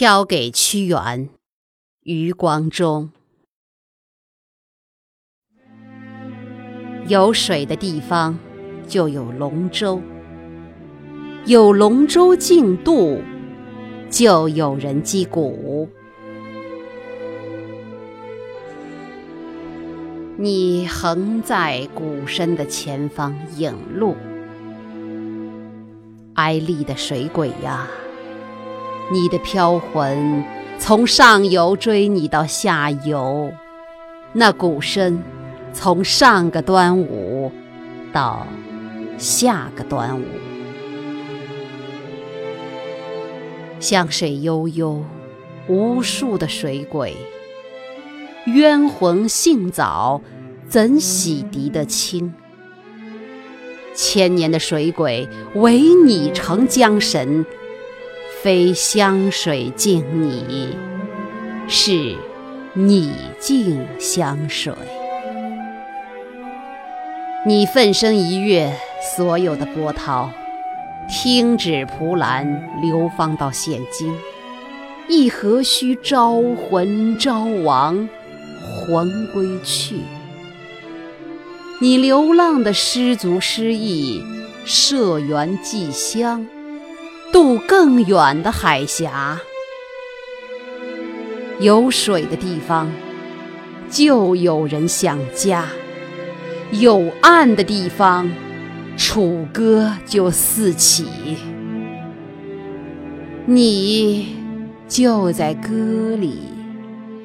飘给屈原，余光中。有水的地方就有龙舟，有龙舟竞渡，就有人击鼓。你横在鼓声的前方引路，哀厉的水鬼呀！你的飘魂从上游追你到下游，那鼓声从上个端午到下个端午。湘水悠悠，无数的水鬼，冤魂性早，怎洗涤得清？千年的水鬼，唯你成江神。非湘水敬你，是你敬湘水。你奋身一跃，所有的波涛，听指蒲兰流芳到现今，亦何须招魂招亡，魂归去？你流浪的失足失意，涉园寄香。渡更远的海峡，有水的地方就有人想家；有岸的地方，楚歌就四起。你就在歌里、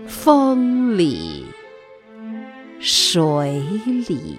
风里、水里。